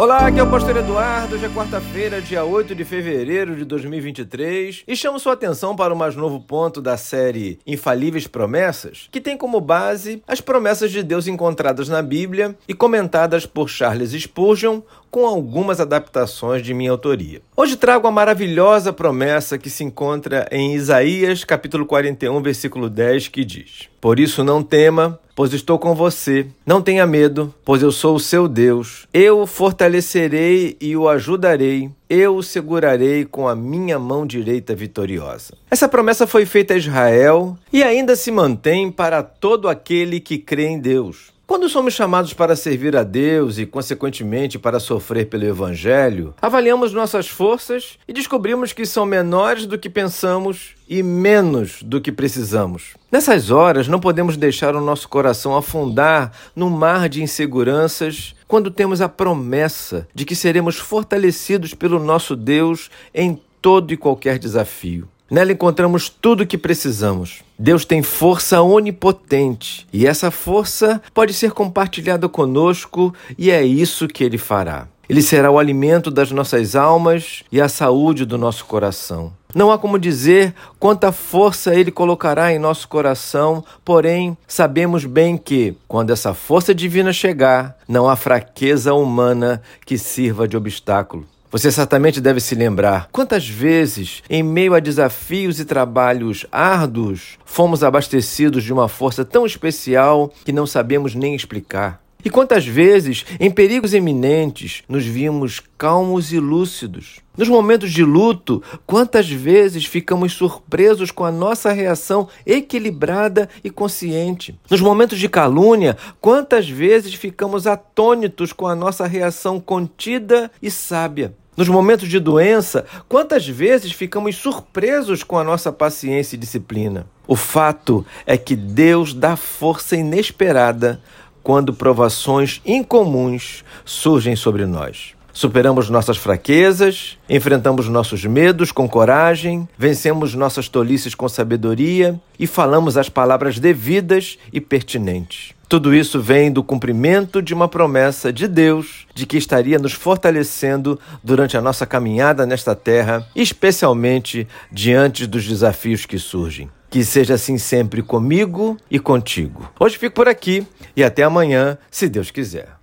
Olá, aqui é o Pastor Eduardo. Hoje é quarta-feira, dia 8 de fevereiro de 2023, e chamo sua atenção para o mais novo ponto da série Infalíveis Promessas, que tem como base as promessas de Deus encontradas na Bíblia e comentadas por Charles Spurgeon, com algumas adaptações de minha autoria. Hoje trago a maravilhosa promessa que se encontra em Isaías, capítulo 41, versículo 10, que diz: Por isso não tema, pois estou com você. Não tenha medo, pois eu sou o seu Deus. Eu o fortalecerei e o ajudarei. Eu o segurarei com a minha mão direita vitoriosa. Essa promessa foi feita a Israel e ainda se mantém para todo aquele que crê em Deus. Quando somos chamados para servir a Deus e, consequentemente, para sofrer pelo Evangelho, avaliamos nossas forças e descobrimos que são menores do que pensamos e menos do que precisamos. Nessas horas, não podemos deixar o nosso coração afundar no mar de inseguranças quando temos a promessa de que seremos fortalecidos pelo nosso Deus em todo e qualquer desafio. Nela encontramos tudo o que precisamos. Deus tem força onipotente e essa força pode ser compartilhada conosco e é isso que ele fará. Ele será o alimento das nossas almas e a saúde do nosso coração. Não há como dizer quanta força ele colocará em nosso coração, porém, sabemos bem que, quando essa força divina chegar, não há fraqueza humana que sirva de obstáculo. Você certamente deve se lembrar quantas vezes, em meio a desafios e trabalhos árduos, fomos abastecidos de uma força tão especial que não sabemos nem explicar. E quantas vezes, em perigos iminentes, nos vimos calmos e lúcidos. Nos momentos de luto, quantas vezes ficamos surpresos com a nossa reação equilibrada e consciente. Nos momentos de calúnia, quantas vezes ficamos atônitos com a nossa reação contida e sábia. Nos momentos de doença, quantas vezes ficamos surpresos com a nossa paciência e disciplina? O fato é que Deus dá força inesperada quando provações incomuns surgem sobre nós. Superamos nossas fraquezas, enfrentamos nossos medos com coragem, vencemos nossas tolices com sabedoria e falamos as palavras devidas e pertinentes. Tudo isso vem do cumprimento de uma promessa de Deus de que estaria nos fortalecendo durante a nossa caminhada nesta terra, especialmente diante dos desafios que surgem. Que seja assim sempre comigo e contigo. Hoje fico por aqui e até amanhã, se Deus quiser.